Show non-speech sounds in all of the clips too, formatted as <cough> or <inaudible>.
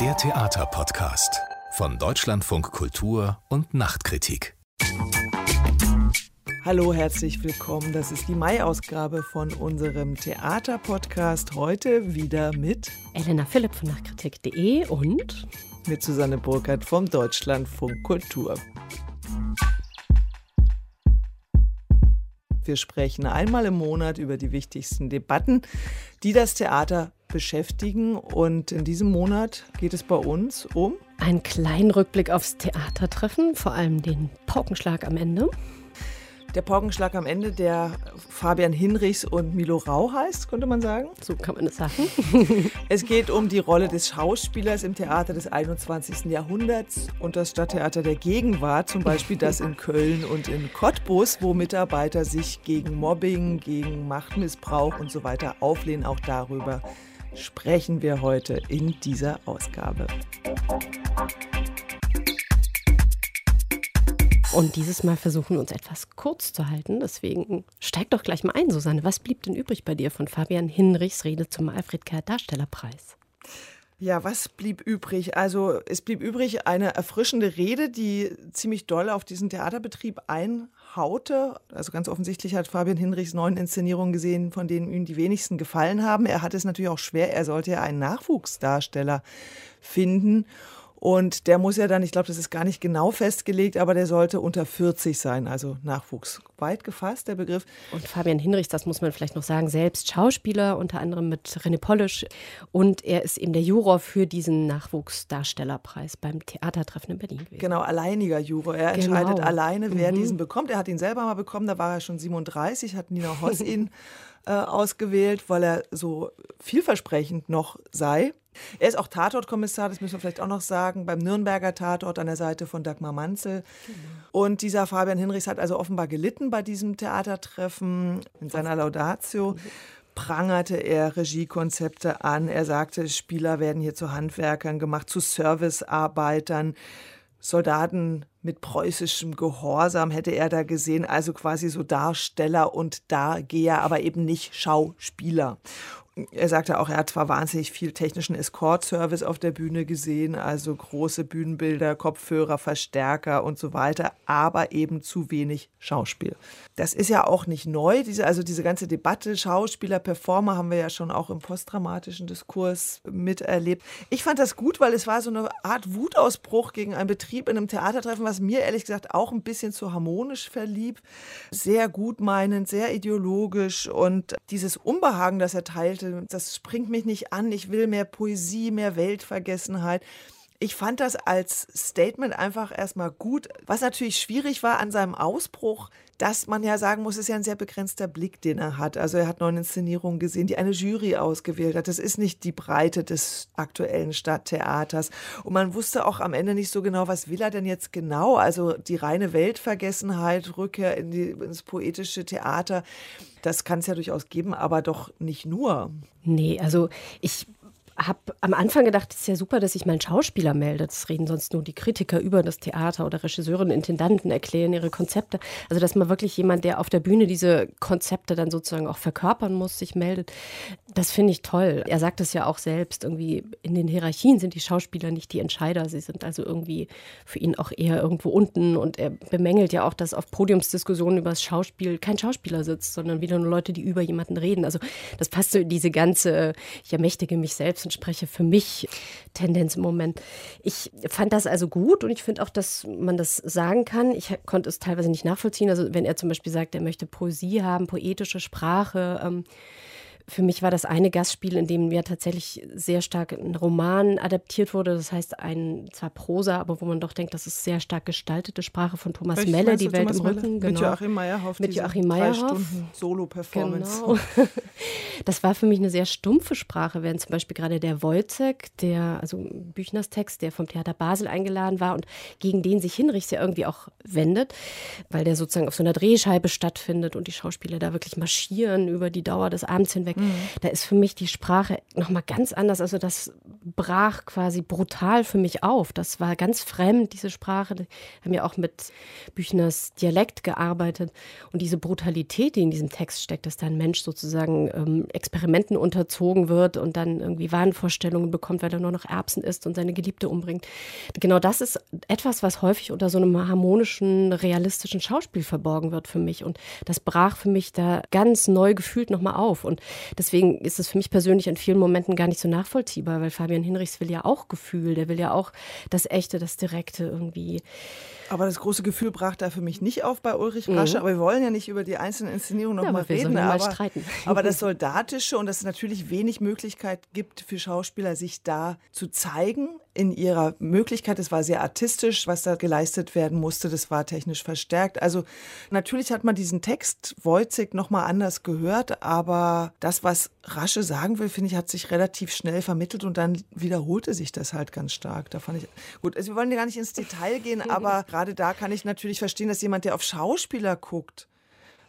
Der Theaterpodcast von Deutschlandfunk Kultur und Nachtkritik. Hallo, herzlich willkommen. Das ist die Mai-Ausgabe von unserem Theaterpodcast. Heute wieder mit Elena Philipp von Nachkritik.de und mit Susanne Burkhardt vom Deutschlandfunk Kultur. Wir sprechen einmal im Monat über die wichtigsten Debatten, die das Theater beschäftigen. Und in diesem Monat geht es bei uns um einen kleinen Rückblick aufs Theatertreffen, vor allem den Paukenschlag am Ende der Paukenschlag am Ende, der Fabian Hinrichs und Milo Rau heißt, könnte man sagen. So kann man es sagen. <laughs> es geht um die Rolle des Schauspielers im Theater des 21. Jahrhunderts und das Stadttheater der Gegenwart, zum Beispiel das in Köln und in Cottbus, wo Mitarbeiter sich gegen Mobbing, gegen Machtmissbrauch und so weiter auflehnen. Auch darüber sprechen wir heute in dieser Ausgabe. Und dieses Mal versuchen wir uns etwas kurz zu halten. Deswegen steig doch gleich mal ein, Susanne. Was blieb denn übrig bei dir von Fabian Hinrichs Rede zum Alfred Kerr Darstellerpreis? Ja, was blieb übrig? Also es blieb übrig eine erfrischende Rede, die ziemlich doll auf diesen Theaterbetrieb einhaute. Also ganz offensichtlich hat Fabian Hinrichs neun Inszenierungen gesehen, von denen ihm die wenigsten gefallen haben. Er hat es natürlich auch schwer. Er sollte ja einen Nachwuchsdarsteller finden. Und der muss ja dann, ich glaube, das ist gar nicht genau festgelegt, aber der sollte unter 40 sein, also Nachwuchs. Weit gefasst, der Begriff. Und Fabian Hinrichs, das muss man vielleicht noch sagen, selbst Schauspieler, unter anderem mit René Polisch. Und er ist eben der Juror für diesen Nachwuchsdarstellerpreis beim Theatertreffen in Berlin gewesen. Genau, alleiniger Juror. Er genau. entscheidet alleine, wer mhm. diesen bekommt. Er hat ihn selber mal bekommen, da war er schon 37, hat Nina Hoss <laughs> ihn äh, ausgewählt, weil er so vielversprechend noch sei. Er ist auch Tatortkommissar, das müssen wir vielleicht auch noch sagen, beim Nürnberger Tatort an der Seite von Dagmar Manzel. Genau. Und dieser Fabian Hinrichs hat also offenbar gelitten bei diesem Theatertreffen in seiner Laudatio. Prangerte er Regiekonzepte an. Er sagte, Spieler werden hier zu Handwerkern gemacht, zu Servicearbeitern. Soldaten mit preußischem Gehorsam hätte er da gesehen, also quasi so Darsteller und Dargeher, aber eben nicht Schauspieler er sagte auch, er hat zwar wahnsinnig viel technischen Escort-Service auf der Bühne gesehen, also große Bühnenbilder, Kopfhörer, Verstärker und so weiter, aber eben zu wenig Schauspiel. Das ist ja auch nicht neu, diese, also diese ganze Debatte Schauspieler, Performer haben wir ja schon auch im postdramatischen Diskurs miterlebt. Ich fand das gut, weil es war so eine Art Wutausbruch gegen einen Betrieb in einem Theatertreffen, was mir ehrlich gesagt auch ein bisschen zu harmonisch verlieb. Sehr gutmeinend, sehr ideologisch und dieses Unbehagen, das er teilte, dachte, das springt mich nicht an, ich will mehr Poesie, mehr Weltvergessenheit. Ich fand das als Statement einfach erstmal gut. Was natürlich schwierig war an seinem Ausbruch, dass man ja sagen muss, ist ja ein sehr begrenzter Blick, den er hat. Also er hat neun Inszenierungen gesehen, die eine Jury ausgewählt hat. Das ist nicht die Breite des aktuellen Stadttheaters. Und man wusste auch am Ende nicht so genau, was will er denn jetzt genau. Also die reine Weltvergessenheit, Rückkehr in die, ins poetische Theater, das kann es ja durchaus geben, aber doch nicht nur. Nee, also ich habe am Anfang gedacht, es ist ja super, dass sich mal ein Schauspieler meldet. Das reden sonst nur die Kritiker über das Theater oder Regisseurinnen, Intendanten erklären ihre Konzepte. Also, dass man wirklich jemand, der auf der Bühne diese Konzepte dann sozusagen auch verkörpern muss, sich meldet. Das finde ich toll. Er sagt es ja auch selbst, irgendwie in den Hierarchien sind die Schauspieler nicht die Entscheider. Sie sind also irgendwie für ihn auch eher irgendwo unten. Und er bemängelt ja auch, dass auf Podiumsdiskussionen über das Schauspiel kein Schauspieler sitzt, sondern wieder nur Leute, die über jemanden reden. Also, das passt so in diese ganze, ich ermächtige mich selbst und spreche für mich Tendenz im Moment. Ich fand das also gut und ich finde auch, dass man das sagen kann. Ich konnte es teilweise nicht nachvollziehen. Also wenn er zum Beispiel sagt, er möchte Poesie haben, poetische Sprache, ähm, für mich war das eine Gastspiel, in dem ja tatsächlich sehr stark ein Roman adaptiert wurde. Das heißt, ein zwar Prosa, aber wo man doch denkt, das ist sehr stark gestaltete Sprache von Thomas Welch Melle, Die Welt Thomas im Rücken. Genau. Mit Joachim Meyerhoff. Mit Joachim Meyerhoff. Solo-Performance. Genau. <laughs> Das war für mich eine sehr stumpfe Sprache, während zum Beispiel gerade der Wojcek, der, also Büchners Text, der vom Theater Basel eingeladen war und gegen den sich Hinrichs ja irgendwie auch wendet, weil der sozusagen auf so einer Drehscheibe stattfindet und die Schauspieler da wirklich marschieren über die Dauer des Abends hinweg Rhetorik, mhm. da ist für mich die Sprache nochmal ganz anders. Also das brach quasi brutal für mich auf. Das war ganz fremd, diese Sprache. Wir haben ja auch mit Büchners Dialekt gearbeitet. Und diese Brutalität, die in diesem Text steckt, dass da ein Mensch sozusagen ähm, Experimenten unterzogen wird und dann irgendwie Wahnvorstellungen bekommt, weil er nur noch Erbsen isst und seine Geliebte umbringt. Genau das ist etwas, was häufig unter so einem harmonischen, realistischen Schauspiel verborgen wird für mich. Und das brach für mich da ganz neu gefühlt nochmal auf. Und deswegen ist es für mich persönlich in vielen Momenten gar nicht so nachvollziehbar, weil Fabian Hinrichs will ja auch Gefühl, der will ja auch das Echte, das Direkte irgendwie. Aber das große Gefühl brach da für mich nicht auf bei Ulrich Rasche. Mhm. Aber wir wollen ja nicht über die einzelnen Inszenierungen noch ja, mal reden. aber, streiten. <laughs> aber das <laughs> Soldatische und dass es natürlich wenig Möglichkeit gibt für Schauspieler, sich da zu zeigen in ihrer Möglichkeit. Es war sehr artistisch, was da geleistet werden musste. Das war technisch verstärkt. Also natürlich hat man diesen Text Wojcik noch mal anders gehört, aber das, was Rasche sagen will, finde ich, hat sich relativ schnell vermittelt und dann wiederholte sich das halt ganz stark. Da fand ich gut. Also wir wollen ja gar nicht ins Detail gehen, <laughs> aber gerade da kann ich natürlich verstehen, dass jemand, der auf Schauspieler guckt,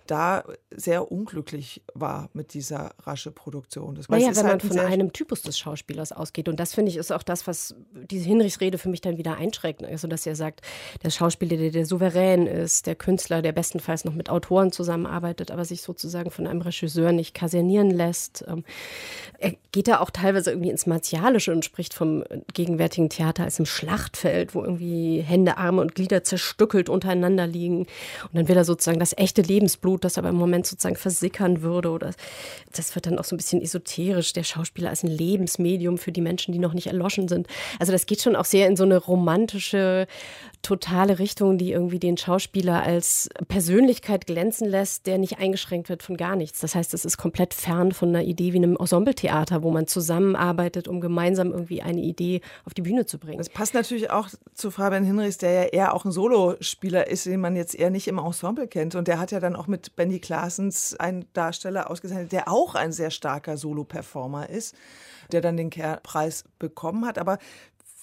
da sehr unglücklich war mit dieser rasche Produktion. Das naja, wenn halt man von einem Typus des Schauspielers ausgeht. Und das finde ich ist auch das, was diese Hinrichsrede für mich dann wieder einschränkt. Also, dass er sagt, der Schauspieler, der, der souverän ist, der Künstler, der bestenfalls noch mit Autoren zusammenarbeitet, aber sich sozusagen von einem Regisseur nicht kasernieren lässt. Ähm, er geht da auch teilweise irgendwie ins Martialische und spricht vom gegenwärtigen Theater als im Schlachtfeld, wo irgendwie Hände, Arme und Glieder zerstückelt untereinander liegen. Und dann will er sozusagen das echte Lebensblut Blut, das aber im Moment sozusagen versickern würde. Oder das wird dann auch so ein bisschen esoterisch, der Schauspieler als ein Lebensmedium für die Menschen, die noch nicht erloschen sind. Also das geht schon auch sehr in so eine romantische, totale Richtung, die irgendwie den Schauspieler als Persönlichkeit glänzen lässt, der nicht eingeschränkt wird von gar nichts. Das heißt, es ist komplett fern von einer Idee wie einem Ensembletheater, wo man zusammenarbeitet, um gemeinsam irgendwie eine Idee auf die Bühne zu bringen. Das passt natürlich auch zu Fabian Hinrichs, der ja eher auch ein Solospieler ist, den man jetzt eher nicht im Ensemble kennt. Und der hat ja dann auch mit Benny Klaasens einen Darsteller ausgezeichnet, der auch ein sehr starker Solo-Performer ist, der dann den Preis bekommen hat. Aber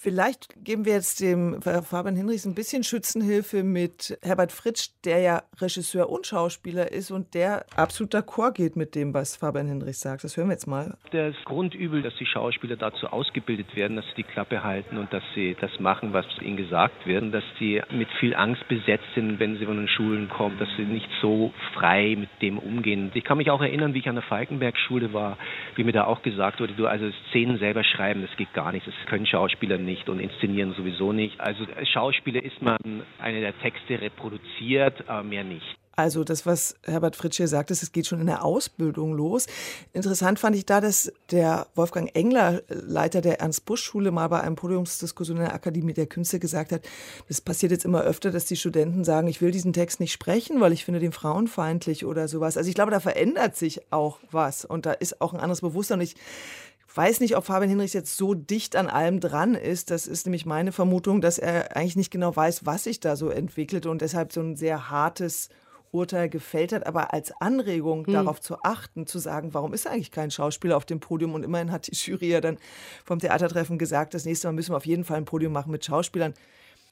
Vielleicht geben wir jetzt dem Fabian Hinrichs ein bisschen Schützenhilfe mit Herbert Fritsch, der ja Regisseur und Schauspieler ist und der absolut d'accord geht mit dem, was Fabian Hinrichs sagt. Das hören wir jetzt mal. Das Grundübel, dass die Schauspieler dazu ausgebildet werden, dass sie die Klappe halten und dass sie das machen, was ihnen gesagt wird. Dass sie mit viel Angst besetzt sind, wenn sie von den Schulen kommen, dass sie nicht so frei mit dem umgehen. Ich kann mich auch erinnern, wie ich an der Falkenberg-Schule war, wie mir da auch gesagt wurde, du also Szenen selber schreiben, das geht gar nicht, das können Schauspieler nicht nicht und inszenieren sowieso nicht. Also als Schauspieler ist man eine der Texte reproduziert, aber mehr nicht. Also das, was Herbert Fritsch hier sagt, ist, es geht schon in der Ausbildung los. Interessant fand ich da, dass der Wolfgang Engler, Leiter der Ernst-Busch-Schule, mal bei einem Podiumsdiskussion in der Akademie der Künste gesagt hat, das passiert jetzt immer öfter, dass die Studenten sagen, ich will diesen Text nicht sprechen, weil ich finde den frauenfeindlich oder sowas. Also ich glaube, da verändert sich auch was und da ist auch ein anderes Bewusstsein. Ich weiß nicht, ob Fabian Hinrichs jetzt so dicht an allem dran ist. Das ist nämlich meine Vermutung, dass er eigentlich nicht genau weiß, was sich da so entwickelt und deshalb so ein sehr hartes Urteil gefällt hat, aber als Anregung hm. darauf zu achten, zu sagen, warum ist eigentlich kein Schauspieler auf dem Podium? Und immerhin hat die Jury ja dann vom Theatertreffen gesagt, das nächste Mal müssen wir auf jeden Fall ein Podium machen mit Schauspielern.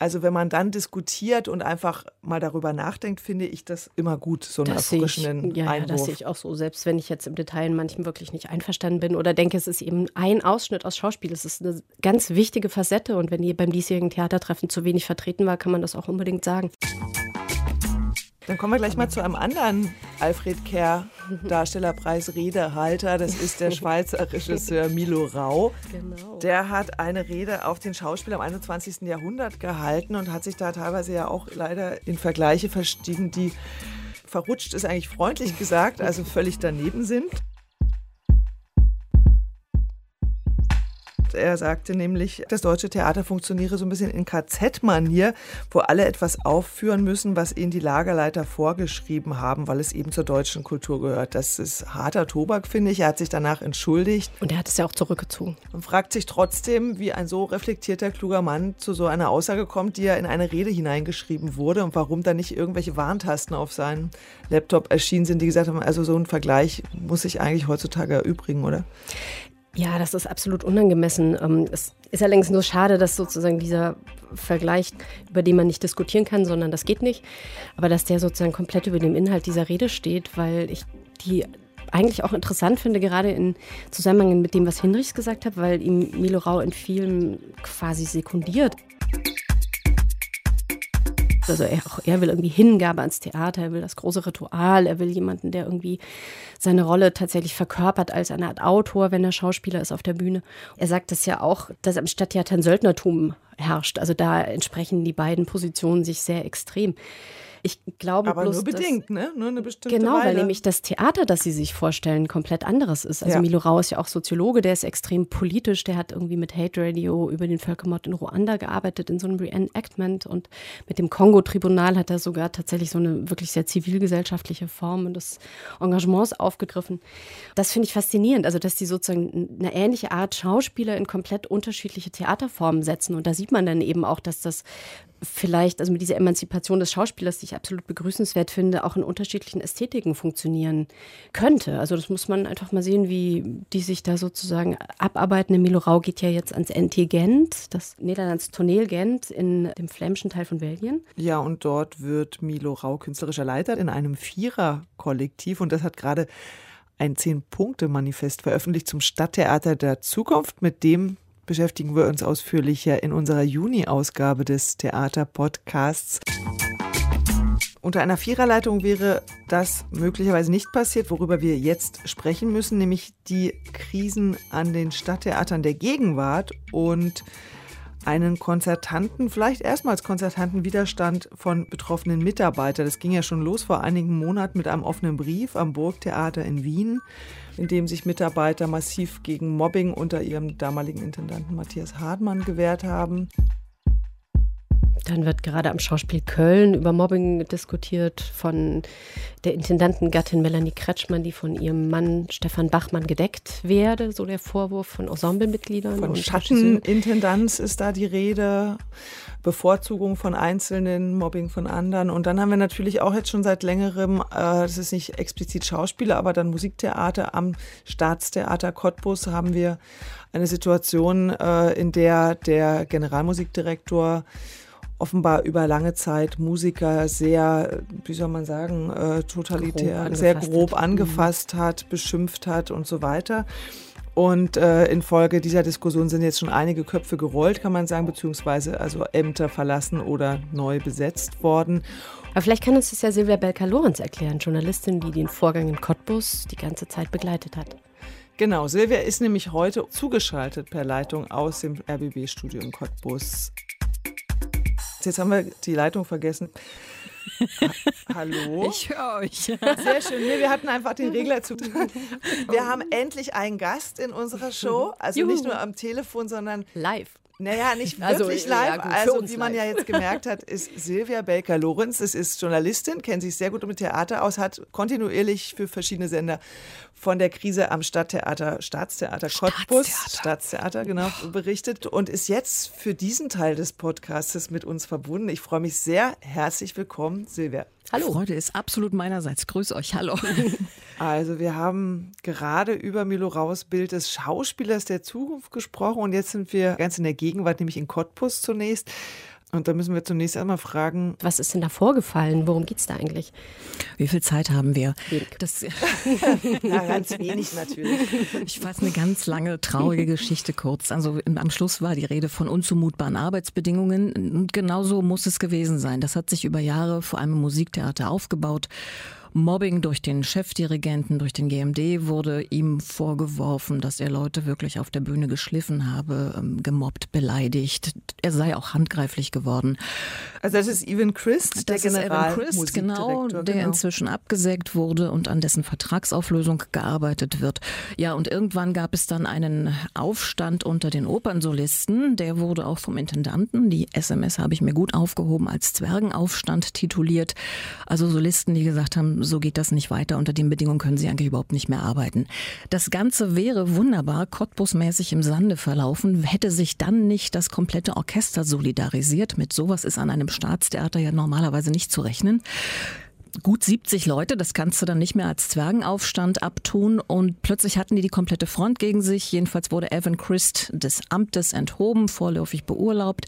Also wenn man dann diskutiert und einfach mal darüber nachdenkt, finde ich das immer gut, so einen das erfrischenden ich, ja, Einwurf. Ja, das sehe ich auch so. Selbst wenn ich jetzt im Detail in manchem wirklich nicht einverstanden bin oder denke, es ist eben ein Ausschnitt aus Schauspiel. Es ist eine ganz wichtige Facette und wenn die beim diesjährigen Theatertreffen zu wenig vertreten war, kann man das auch unbedingt sagen. Dann kommen wir gleich mal zu einem anderen Alfred Kerr Darstellerpreis Redehalter. Das ist der Schweizer Regisseur Milo Rau. Genau. Der hat eine Rede auf den Schauspiel am 21. Jahrhundert gehalten und hat sich da teilweise ja auch leider in Vergleiche verstiegen, die verrutscht ist eigentlich freundlich gesagt, also völlig daneben sind. Er sagte nämlich, das deutsche Theater funktioniere so ein bisschen in KZ-Manier, wo alle etwas aufführen müssen, was ihnen die Lagerleiter vorgeschrieben haben, weil es eben zur deutschen Kultur gehört. Das ist harter Tobak, finde ich. Er hat sich danach entschuldigt. Und er hat es ja auch zurückgezogen. Und fragt sich trotzdem, wie ein so reflektierter, kluger Mann zu so einer Aussage kommt, die ja in eine Rede hineingeschrieben wurde und warum da nicht irgendwelche Warntasten auf seinem Laptop erschienen sind, die gesagt haben, also so ein Vergleich muss sich eigentlich heutzutage erübrigen, oder? Ja, das ist absolut unangemessen. Ähm, es ist allerdings nur schade, dass sozusagen dieser Vergleich, über den man nicht diskutieren kann, sondern das geht nicht, aber dass der sozusagen komplett über dem Inhalt dieser Rede steht, weil ich die eigentlich auch interessant finde, gerade in Zusammenhang mit dem, was Hinrichs gesagt hat, weil ihm Milo Rau in vielem quasi sekundiert. Also er, auch er will irgendwie Hingabe ans Theater, er will das große Ritual, er will jemanden, der irgendwie seine Rolle tatsächlich verkörpert als eine Art Autor, wenn er Schauspieler ist auf der Bühne. Er sagt es ja auch, dass am Stadttheater ein Söldnertum herrscht. Also da entsprechen die beiden Positionen sich sehr extrem. Ich glaube Aber bloß, nur bedingt, dass, ne? Nur eine bestimmte Genau, Weile. weil nämlich das Theater, das Sie sich vorstellen, komplett anderes ist. Also Ja. Milo Rau ist ja auch Soziologe, der ist extrem politisch, der hat irgendwie mit Hate Radio über den Völkermord in Ruanda gearbeitet, in so einem Reenactment und mit dem Kongo-Tribunal hat er sogar tatsächlich so eine wirklich sehr zivilgesellschaftliche Form des Engagements aufgegriffen. Das finde ich faszinierend, also dass die sozusagen eine ähnliche Art Schauspieler in komplett unterschiedliche Theaterformen setzen und da sieht man dann eben auch, dass das vielleicht, also mit dieser Emanzipation des Schauspielers, die ich absolut begrüßenswert finde, auch in unterschiedlichen Ästhetiken funktionieren könnte. Also das muss man einfach mal sehen, wie die sich da sozusagen abarbeiten. Milo Rau geht ja jetzt ans NT Gent, das Niederlands Toneel Gent in dem flämischen Teil von Belgien. Ja, und dort wird Milo Rau künstlerischer Leiter in einem Vierer-Kollektiv und das hat gerade ein Zehn-Punkte-Manifest veröffentlicht zum Stadttheater der Zukunft. Mit dem beschäftigen wir uns ausführlicher in unserer Juni-Ausgabe des Theater-Podcasts. Unter einer Viererleitung wäre das möglicherweise nicht passiert, worüber wir jetzt sprechen müssen, nämlich die Krisen an den Stadttheatern der Gegenwart und einen konzertanten, vielleicht erstmals konzertanten Widerstand von betroffenen Mitarbeitern. Das ging ja schon los vor einigen Monaten mit einem offenen Brief am Burgtheater in Wien, in dem sich Mitarbeiter massiv gegen Mobbing unter ihrem damaligen Intendanten Matthias Hardmann gewehrt haben. Dann wird gerade am Schauspiel Köln über Mobbing diskutiert von der Intendantengattin Melanie Kretschmann, die von ihrem Mann Stefan Bachmann gedeckt werde, so der Vorwurf von Ensemblemitgliedern. Von Schattenintendanz ist da die Rede, Bevorzugung von Einzelnen, Mobbing von anderen. Und dann haben wir natürlich auch jetzt schon seit längerem, äh, das ist nicht explizit Schauspieler, aber dann Musiktheater am Staatstheater Cottbus haben wir eine Situation, äh, in der der Generalmusikdirektor offenbar über lange Zeit Musiker sehr, wie soll man sagen, äh, totalitär, Grob sehr grob hat. Mhm. angefasst hat, beschimpft hat und so weiter. Und äh, infolge dieser Diskussion sind jetzt schon einige Köpfe gerollt, kann man sagen, beziehungsweise also Ämter verlassen oder neu besetzt worden. Aber vielleicht kann uns das ja Silvia Belka-Lorenz erklären, Journalistin, die den Vorgang in Cottbus die ganze Zeit begleitet hat. Genau, Silvia ist nämlich heute zugeschaltet per Leitung aus dem RBB-Studio in Cottbus. Jetzt haben wir die Leitung vergessen. Ha Hallo? Ich höre euch. Sehr schön. Nee, wir hatten einfach den Regler zu. Wir haben endlich einen Gast in unserer Show. Also nicht Juhu. nur am Telefon, sondern Live. naja, nicht Also, wirklich ja, live. gut, für also, wie man live. ja jetzt gemerkt hat, ist Silvia Belker-Lorenz. Es ist Journalistin, kennt sich sehr gut mit Theater aus, hat kontinuierlich für verschiedene Sender von der Krise am Stadttheater, Staatstheater Cottbus, Staatstheater. Staatstheater, genau, berichtet und ist jetzt für diesen Teil des Podcastes mit uns verbunden. Ich freue mich sehr. Herzlich willkommen, Silvia. Hallo. Freude ist absolut meinerseits. Grüß euch. Hallo. <laughs> Also wir haben gerade über Milo Raus Bild des Schauspielers der Zukunft gesprochen und jetzt sind wir ganz in der Gegenwart, nämlich in Cottbus zunächst. Und da müssen wir zunächst einmal fragen, Was ist denn da vorgefallen? Worum geht es da eigentlich? Wie viel Zeit haben wir? Wenig. Das, <laughs> na, ganz wenig natürlich. ich fasse eine ganz lange, traurige Geschichte kurz. Also am Schluss war die Rede von unzumutbaren Arbeitsbedingungen. Und genauso muss es gewesen sein. Das hat sich über Jahre vor allem im Musiktheater aufgebaut. Mobbing durch den Chefdirigenten, durch den GMD wurde ihm vorgeworfen, dass er Leute wirklich auf der Bühne geschliffen habe, ähm, gemobbt, beleidigt. Er sei auch handgreiflich geworden. Also das ist Evan Christ, der Das ist Evan Christ, Generalmusikdirektor. genau, der inzwischen abgesägt wurde und an dessen Vertragsauflösung gearbeitet wird. Ja, und irgendwann gab es dann einen Aufstand unter den Opernsolisten. Der wurde auch vom Intendanten, die SMS habe ich mir gut aufgehoben, als Zwergenaufstand tituliert. Also Solisten, die gesagt haben, so geht das nicht weiter. Unter den Bedingungen können sie eigentlich überhaupt nicht mehr arbeiten. Das Ganze wäre wunderbar Cottbus-mäßig im Sande verlaufen, hätte sich dann nicht das komplette Orchester solidarisiert. Mit sowas ist an einem Staatstheater ja normalerweise nicht zu rechnen gut 70 Leute, das kannst du dann nicht mehr als Zwergenaufstand abtun und plötzlich hatten die die komplette Front gegen sich. Jedenfalls wurde Evan Christ des Amtes enthoben, vorläufig beurlaubt.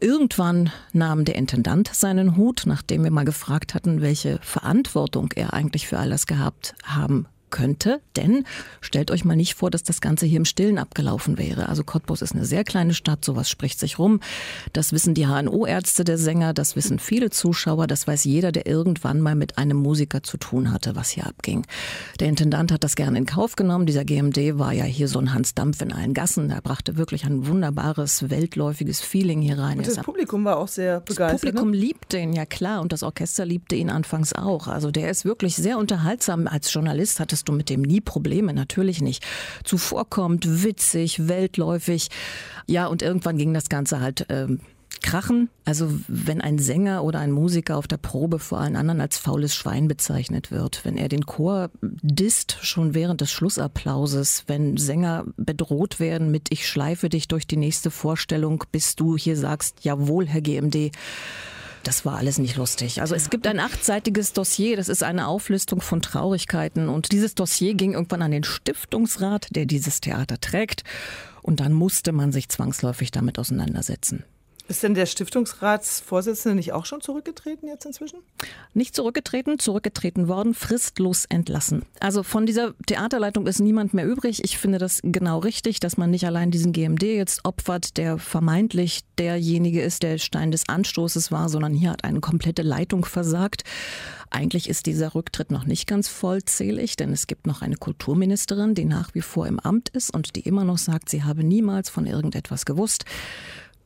Irgendwann nahm der Intendant seinen Hut, nachdem wir mal gefragt hatten, welche Verantwortung er eigentlich für alles gehabt haben könnte. Denn stellt euch mal nicht vor, dass das Ganze hier im Stillen abgelaufen wäre. Also Cottbus ist eine sehr kleine Stadt, sowas spricht sich rum. Das wissen die HNO-Ärzte der Sänger, das wissen viele Zuschauer, das weiß jeder, der irgendwann mal mit einem Musiker zu tun hatte, was hier abging. Der Intendant hat das gerne in Kauf genommen. Dieser GMD war ja hier so ein Hans Dampf in allen Gassen. Er brachte wirklich ein wunderbares, weltläufiges Feeling hier rein. Und das Publikum war auch sehr begeistert. Das Publikum ne? liebte ihn, ja klar. Und das Orchester liebte ihn anfangs auch. Also der ist wirklich sehr unterhaltsam. Als Journalist hattest du mit dem nie Probleme, natürlich nicht. Zuvorkommt, witzig, weltläufig. Ja, und irgendwann ging das Ganze halt. Ähm, krachen. Also wenn ein Sänger oder ein Musiker auf der Probe vor allen anderen als faules Schwein bezeichnet wird, wenn er den Chor disst schon während des Schlussapplauses, wenn Sänger bedroht werden mit Ich schleife dich durch die nächste Vorstellung, bis du hier sagst, jawohl, Herr GMD. Das war alles nicht lustig. Also es gibt ein achtseitiges Dossier, das ist eine Auflistung von Traurigkeiten. Und dieses Dossier ging irgendwann an den Stiftungsrat, der dieses Theater trägt. Und dann musste man sich zwangsläufig damit auseinandersetzen. Ist denn der Stiftungsratsvorsitzende nicht auch schon zurückgetreten jetzt inzwischen? Nicht zurückgetreten, zurückgetreten worden, fristlos entlassen. Also von dieser Theaterleitung ist niemand mehr übrig. Ich finde das genau richtig, dass man nicht allein diesen GMD jetzt opfert, der vermeintlich derjenige ist, der Stein des Anstoßes war, sondern hier hat eine komplette Leitung versagt. Eigentlich ist dieser Rücktritt noch nicht ganz vollzählig, denn es gibt noch eine Kulturministerin, die nach wie vor im Amt ist und die immer noch sagt, sie habe niemals von irgendetwas gewusst.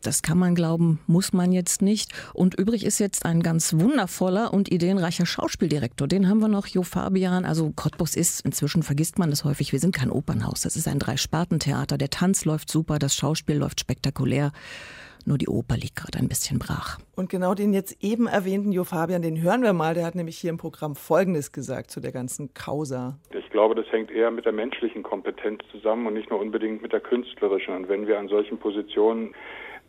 Das kann man glauben, muss man jetzt nicht. Und übrig ist jetzt ein ganz wundervoller und ideenreicher Schauspieldirektor. Den haben wir noch, Jo Fabian. Also Cottbus ist, inzwischen vergisst man das häufig, wir sind kein Opernhaus. Das ist ein Dreispartentheater. Der Tanz läuft super, das Schauspiel läuft spektakulär. Nur die Oper liegt gerade ein bisschen brach. Und genau den jetzt eben erwähnten Jo Fabian, den hören wir mal. Der hat nämlich hier im Programm Folgendes gesagt zu der ganzen Causa. Ich glaube, das hängt eher mit der menschlichen Kompetenz zusammen und nicht nur unbedingt mit der künstlerischen. Und wenn wir an solchen Positionen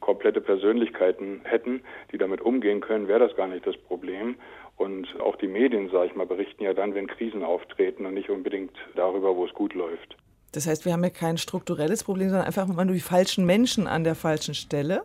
komplette Persönlichkeiten hätten, die damit umgehen können, wäre das gar nicht das Problem. Und auch die Medien, sage ich mal, berichten ja dann, wenn Krisen auftreten und nicht unbedingt darüber, wo es gut läuft. Das heißt, wir haben ja kein strukturelles Problem, sondern einfach nur die falschen Menschen an der falschen Stelle.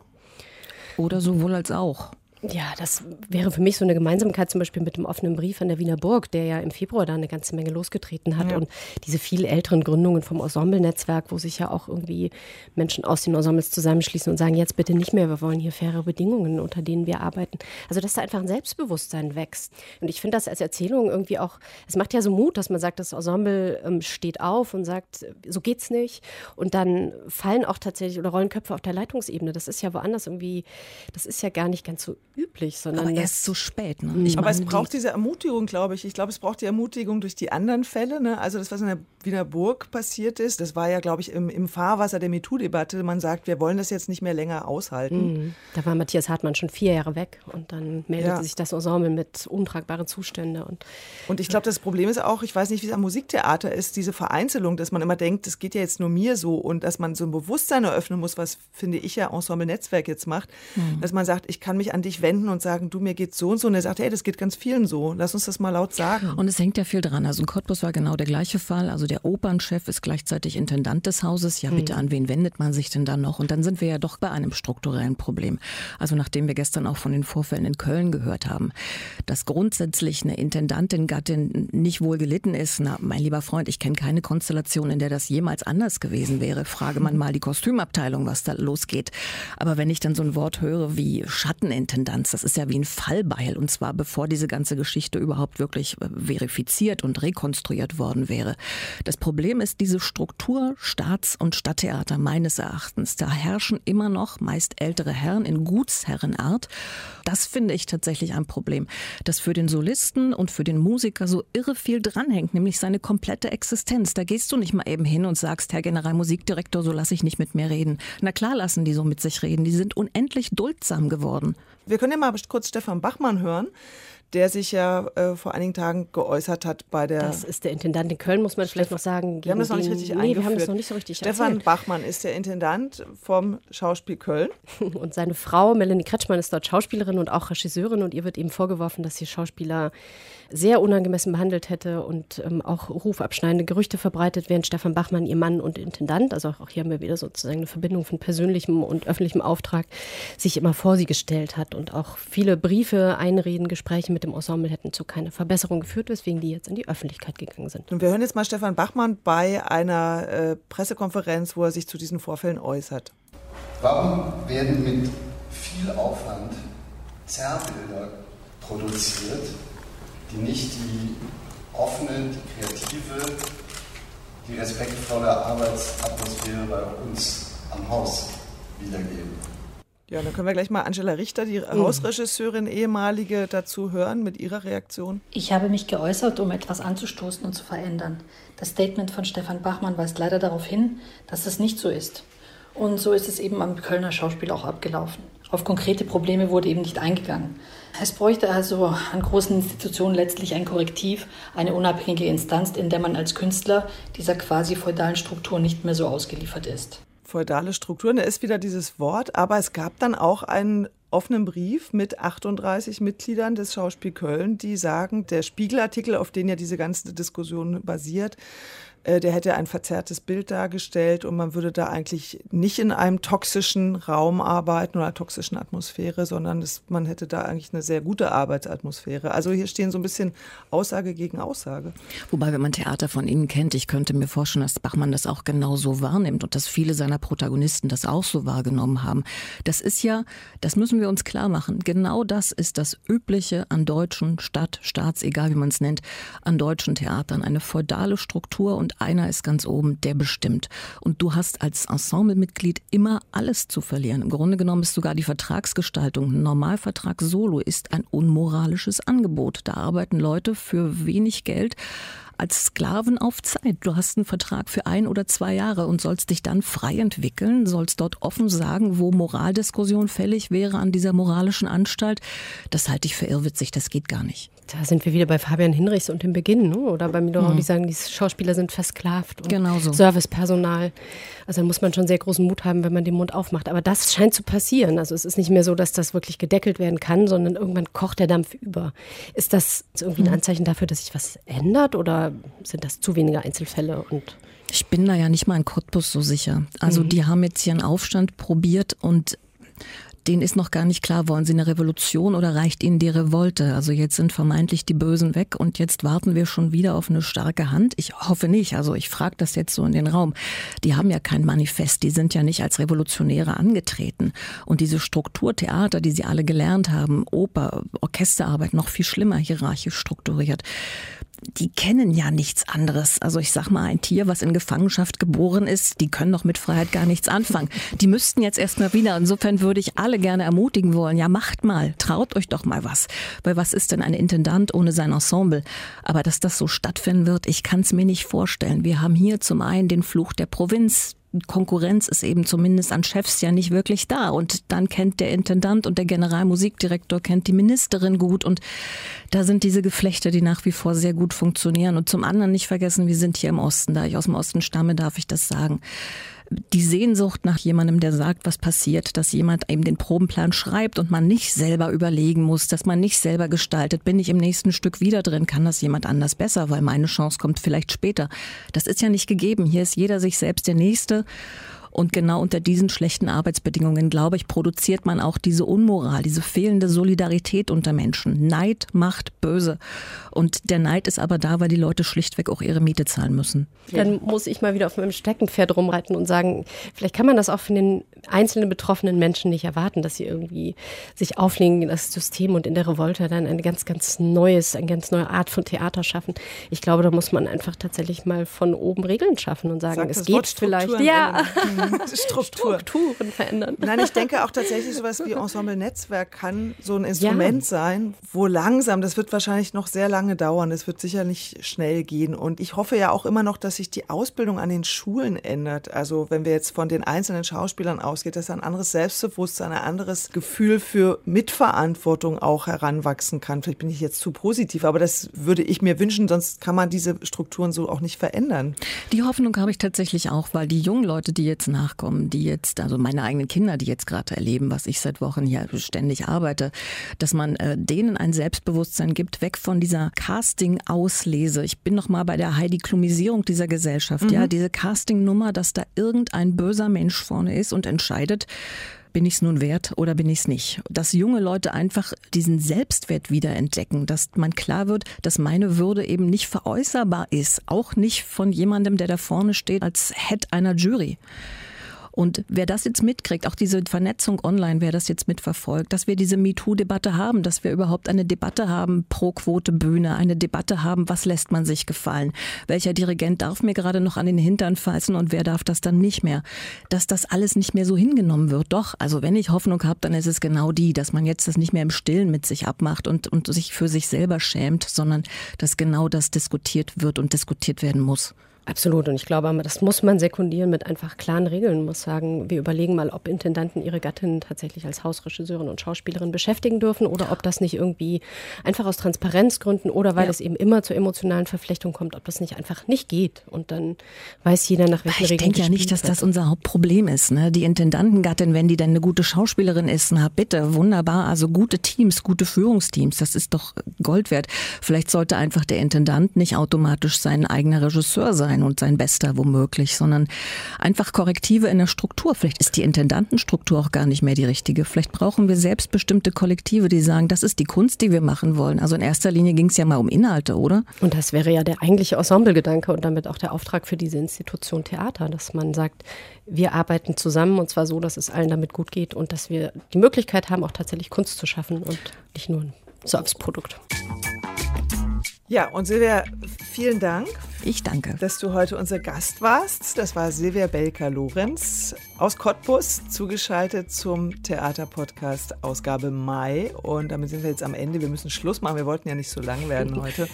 Oder sowohl als auch. Ja, das wäre für mich so eine Gemeinsamkeit zum Beispiel mit dem offenen Brief an der Wiener Burg, der ja im Februar da eine ganze Menge losgetreten hat. Ja. Und diese viel älteren Gründungen vom Ensemble-Netzwerk, wo sich ja auch irgendwie Menschen aus den Ensembles zusammenschließen und sagen, jetzt bitte nicht mehr, wir wollen hier faire Bedingungen, unter denen wir arbeiten. Also, dass da einfach ein Selbstbewusstsein wächst. Und ich finde das als Erzählung irgendwie auch, es macht ja so Mut, dass man sagt, das Ensemble ähm, steht auf und sagt, so geht's nicht. Und dann fallen auch tatsächlich oder rollen Köpfe auf der Leitungsebene. Das ist ja woanders irgendwie, das ist ja gar nicht ganz so üblich, sondern aber erst zu spät. Ne? Ich aber es braucht diese Ermutigung, glaube ich. Ich glaube, es braucht die Ermutigung durch die anderen Fälle. Ne? Also das, was in der Wiener Burg passiert ist, das war ja, glaube ich, im, im Fahrwasser der MeToo-Debatte. Man sagt, wir wollen das jetzt nicht mehr länger aushalten. Mhm. Da war Matthias Hartmann schon vier Jahre weg und dann meldete ja. sich das Ensemble mit untragbaren Zuständen. Und, und ich glaube, das Problem ist auch, ich weiß nicht, wie es am Musiktheater ist, diese Vereinzelung, dass man immer denkt, das geht ja jetzt nur mir so und dass man so ein Bewusstsein eröffnen muss, was, finde ich, ja Ensemble Netzwerk jetzt macht, mhm. dass man sagt, ich kann mich an dich wenden und sagen, du, mir geht so und so. Und er sagt, hey, das geht ganz vielen so. Lass uns das mal laut sagen. Und es hängt ja viel dran. Also in Cottbus war genau der gleiche Fall. Also der Opernchef ist gleichzeitig Intendant des Hauses. Ja, bitte, mhm. an wen wendet man sich denn dann noch? Und dann sind wir ja doch bei einem strukturellen Problem. Also nachdem wir gestern auch von den Vorfällen in Köln gehört haben, dass grundsätzlich eine Intendantin, Gattin nicht wohl gelitten ist. Na, mein lieber Freund, ich kenne keine Konstellation, in der das jemals anders gewesen wäre. Frage man mal die Kostümabteilung, was da losgeht. Aber wenn ich dann so ein Wort höre wie Schattenintendanz, das ist ja wie ein Fallbeil und zwar bevor diese ganze Geschichte überhaupt wirklich äh, verifiziert und rekonstruiert worden wäre. Das Problem ist diese Struktur Staats- und Stadttheater meines Erachtens. Da herrschen immer noch meist ältere Herren in Gutsherrenart. Das finde ich tatsächlich ein Problem, dass für den Solisten und für den Musiker so irre viel dranhängt, nämlich seine komplette Existenz. Da gehst du nicht mal eben hin und sagst, Herr Generalmusikdirektor, so lasse ich nicht mit mir reden. Na klar lassen die so mit sich reden. Die sind unendlich duldsam geworden. Wir können ja mal kurz Stefan Bachmann hören der sich ja äh, vor einigen Tagen geäußert hat bei der. Das ist der Intendant in Köln, muss man vielleicht noch sagen. Wir haben das noch nicht richtig nee, eingeführt. wir haben das noch nicht so richtig Stefan erzählt. Bachmann ist der Intendant vom Schauspiel Köln. <laughs> Und seine Frau Melanie Kretschmann ist dort Schauspielerin und auch Regisseurin und ihr wird eben vorgeworfen, dass sie Schauspieler sehr unangemessen behandelt hätte und ähm, auch rufabschneidende Gerüchte verbreitet, während Stefan Bachmann, ihr Mann und Intendant, also auch hier haben wir wieder sozusagen eine Verbindung von persönlichem und öffentlichem Auftrag, sich immer vor sie gestellt hat und auch viele Briefe, Einreden, Gespräche mit dem Ensemble hätten zu keiner Verbesserung geführt, weswegen die jetzt in die Öffentlichkeit gegangen sind. Und wir hören jetzt mal Stefan Bachmann bei einer äh, Pressekonferenz, wo er sich zu diesen Vorfällen äußert. Warum werden mit viel Aufwand Zerrbilder produziert, die nicht die offene, die kreative, die respektvolle Arbeitsatmosphäre bei uns am Haus wiedergeben. Ja, dann können wir gleich mal Angela Richter, die mhm. Hausregisseurin, ehemalige, dazu hören mit ihrer Reaktion. Ich habe mich geäußert, um etwas anzustoßen und zu verändern. Das Statement von Stefan Bachmann weist leider darauf hin, dass es nicht so ist. Und so ist es eben am Kölner Schauspiel auch abgelaufen. Auf konkrete Probleme wurde eben nicht eingegangen. Es bräuchte also an großen Institutionen letztlich ein Korrektiv, eine unabhängige Instanz, in der man als Künstler dieser quasi feudalen Struktur nicht mehr so ausgeliefert ist. Feudale Strukturen, da ist wieder dieses Wort, aber es gab dann auch einen offenen Brief mit 38 Mitgliedern des Schauspiel Köln, die sagen, der Spiegelartikel, auf den ja diese ganze Diskussion basiert, der hätte ein verzerrtes Bild dargestellt und man würde da eigentlich nicht in einem toxischen Raum arbeiten oder toxischen Atmosphäre, sondern es, man hätte da eigentlich eine sehr gute Arbeitsatmosphäre. Also hier stehen so ein bisschen Aussage gegen Aussage. Wobei, wenn man Theater von Ihnen kennt, ich könnte mir vorstellen, dass Bachmann das auch genauso wahrnimmt und dass viele seiner Protagonisten das auch so wahrgenommen haben. Das ist ja, das müssen wir uns klar machen, genau das ist das Übliche an deutschen Stadt, Staats, egal wie man es nennt, an deutschen Theatern. Eine feudale Struktur und einer ist ganz oben, der bestimmt. Und du hast als Ensemblemitglied immer alles zu verlieren. Im Grunde genommen ist sogar die Vertragsgestaltung. Ein Normalvertrag solo ist ein unmoralisches Angebot. Da arbeiten Leute für wenig Geld als Sklaven auf Zeit. Du hast einen Vertrag für ein oder zwei Jahre und sollst dich dann frei entwickeln, sollst dort offen sagen, wo Moraldiskussion fällig wäre an dieser moralischen Anstalt. Das halte ich für irrwitzig, das geht gar nicht. Da sind wir wieder bei Fabian Hinrichs und dem Beginn, ne? oder bei Midorau, mhm. die sagen, die Schauspieler sind versklavt und genau so. Servicepersonal. Also da muss man schon sehr großen Mut haben, wenn man den Mund aufmacht. Aber das scheint zu passieren. Also es ist nicht mehr so, dass das wirklich gedeckelt werden kann, sondern irgendwann kocht der Dampf über. Ist das irgendwie ein mhm. Anzeichen dafür, dass sich was ändert oder sind das zu wenige Einzelfälle und ich bin da ja nicht mal in Cottbus so sicher. Also mhm. die haben jetzt hier einen Aufstand probiert und denen ist noch gar nicht klar, wollen sie eine Revolution oder reicht ihnen die Revolte? Also jetzt sind vermeintlich die Bösen weg und jetzt warten wir schon wieder auf eine starke Hand. Ich hoffe nicht. Also ich frage das jetzt so in den Raum. Die haben ja kein Manifest, die sind ja nicht als Revolutionäre angetreten. Und diese Strukturtheater, die sie alle gelernt haben, Oper, Orchesterarbeit, noch viel schlimmer hierarchisch strukturiert die kennen ja nichts anderes. Also ich sag mal, ein Tier, was in Gefangenschaft geboren ist, die können doch mit Freiheit gar nichts anfangen. Die müssten jetzt erstmal wieder. Insofern würde ich alle gerne ermutigen wollen, ja macht mal, traut euch doch mal was. Weil was ist denn ein Intendant ohne sein Ensemble? Aber dass das so stattfinden wird, ich kann es mir nicht vorstellen. Wir haben hier zum einen den Fluch der Provinz, Konkurrenz ist eben zumindest an Chefs ja nicht wirklich da. Und dann kennt der Intendant und der Generalmusikdirektor kennt die Ministerin gut. Und da sind diese Geflechte, die nach wie vor sehr gut funktionieren. Und zum anderen nicht vergessen, wir sind hier im Osten. Da ich aus dem Osten stamme, darf ich das sagen die Sehnsucht nach jemandem, der sagt, was passiert, dass jemand eben den Probenplan schreibt und man nicht selber überlegen muss, dass man nicht selber gestaltet, bin ich im nächsten Stück wieder drin, kann das jemand anders besser, weil meine Chance kommt vielleicht später. Das ist ja nicht gegeben. Hier ist jeder sich selbst der Nächste. Und genau unter diesen schlechten Arbeitsbedingungen, glaube ich, produziert man auch diese Unmoral, diese fehlende Solidarität unter Menschen. Neid macht böse. Und der Neid ist aber da, weil die Leute schlichtweg auch ihre Miete zahlen müssen. Dann muss ich mal wieder auf meinem Steckenpferd rumreiten und sagen, vielleicht kann man das auch von den einzelnen betroffenen Menschen nicht erwarten, dass sie irgendwie sich auflegen in das System und in der Revolte dann ein ganz, ganz neues, eine ganz neue Art von Theater schaffen. Ich glaube, da muss man einfach tatsächlich mal von oben Regeln schaffen und sagen, Sag es geht vielleicht. Ja. <laughs> <laughs> Struktur. Strukturen verändern. Nein, ich denke auch tatsächlich sowas wie Ensemble Netzwerk kann so ein Instrument ja. sein, wo langsam, das wird wahrscheinlich noch sehr lange dauern, es wird sicher nicht schnell gehen. Und ich hoffe ja auch immer noch, dass sich die Ausbildung an den Schulen ändert. Also wenn wir jetzt von den einzelnen Schauspielern ausgeht, dass ein anderes Selbstbewusstsein, ein anderes Gefühl für Mitverantwortung auch heranwachsen kann. Vielleicht bin ich jetzt zu positiv, aber das würde ich mir wünschen, sonst kann man diese Strukturen so auch nicht verändern. Die Hoffnung habe ich tatsächlich auch, weil die jungen Leute, die jetzt nachkommen, die jetzt, also meine eigenen Kinder, die jetzt gerade erleben, was ich seit Wochen hier ständig arbeite, dass man äh, denen ein Selbstbewusstsein gibt, weg von dieser Casting-Auslese. Ich bin noch mal bei der Heidi Klumisierung dieser Gesellschaft, mhm. ja, diese Casting-Nummer, dass da irgendein böser Mensch vorne ist und entscheidet, bin ich es nun wert oder bin ich es nicht? Dass junge Leute einfach diesen Selbstwert wiederentdecken, dass man klar wird, dass meine Würde eben nicht veräußerbar ist, auch nicht von jemandem, der da vorne steht als Head einer Jury. Und wer das jetzt mitkriegt, auch diese Vernetzung online, wer das jetzt mitverfolgt, dass wir diese MeToo-Debatte haben, dass wir überhaupt eine Debatte haben pro Quote Bühne, eine Debatte haben, was lässt man sich gefallen? Welcher Dirigent darf mir gerade noch an den Hintern falzen und wer darf das dann nicht mehr? Dass das alles nicht mehr so hingenommen wird. Doch, also wenn ich Hoffnung habe, dann ist es genau die, dass man jetzt das nicht mehr im Stillen mit sich abmacht und, und sich für sich selber schämt, sondern dass genau das diskutiert wird und diskutiert werden muss. Absolut. Und ich glaube, das muss man sekundieren mit einfach klaren Regeln. Man muss sagen, wir überlegen mal, ob Intendanten ihre Gattin tatsächlich als Hausregisseurin und Schauspielerin beschäftigen dürfen oder ob das nicht irgendwie einfach aus Transparenzgründen oder weil ja. es eben immer zur emotionalen Verflechtung kommt, ob das nicht einfach nicht geht. Und dann weiß jeder, nach welchen ich Regeln. Ich denke ja nicht, dass das unser Hauptproblem ist. Ne? Die Intendantengattin, wenn die dann eine gute Schauspielerin ist, na bitte, wunderbar. Also gute Teams, gute Führungsteams, das ist doch Gold wert. Vielleicht sollte einfach der Intendant nicht automatisch sein eigener Regisseur sein sein und sein Bester womöglich, sondern einfach Korrektive in der Struktur. Vielleicht ist die Intendantenstruktur auch gar nicht mehr die richtige. Vielleicht brauchen wir selbstbestimmte Kollektive, die sagen, das ist die Kunst, die wir machen wollen. Also in erster Linie ging es ja mal um Inhalte, oder? Und das wäre ja der eigentliche Ensemblegedanke und damit auch der Auftrag für diese Institution Theater, dass man sagt, wir arbeiten zusammen und zwar so, dass es allen damit gut geht und dass wir die Möglichkeit haben, auch tatsächlich Kunst zu schaffen und nicht nur ein Serviceprodukt. Ja, und Silvia, vielen Dank. Ich danke. Dass du heute unser Gast warst. Das war Silvia Belka-Lorenz aus Cottbus, zugeschaltet zum Theaterpodcast Ausgabe Mai. Und damit sind wir jetzt am Ende. Wir müssen Schluss machen. Wir wollten ja nicht so lang werden <laughs> heute.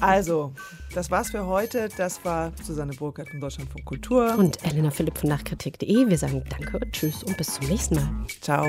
Also, das war's für heute. Das war Susanne Burkhardt von Deutschlandfunk Kultur. Und Elena Philipp von Nachkritik.de. Wir sagen Danke, Tschüss und bis zum nächsten Mal. Ciao.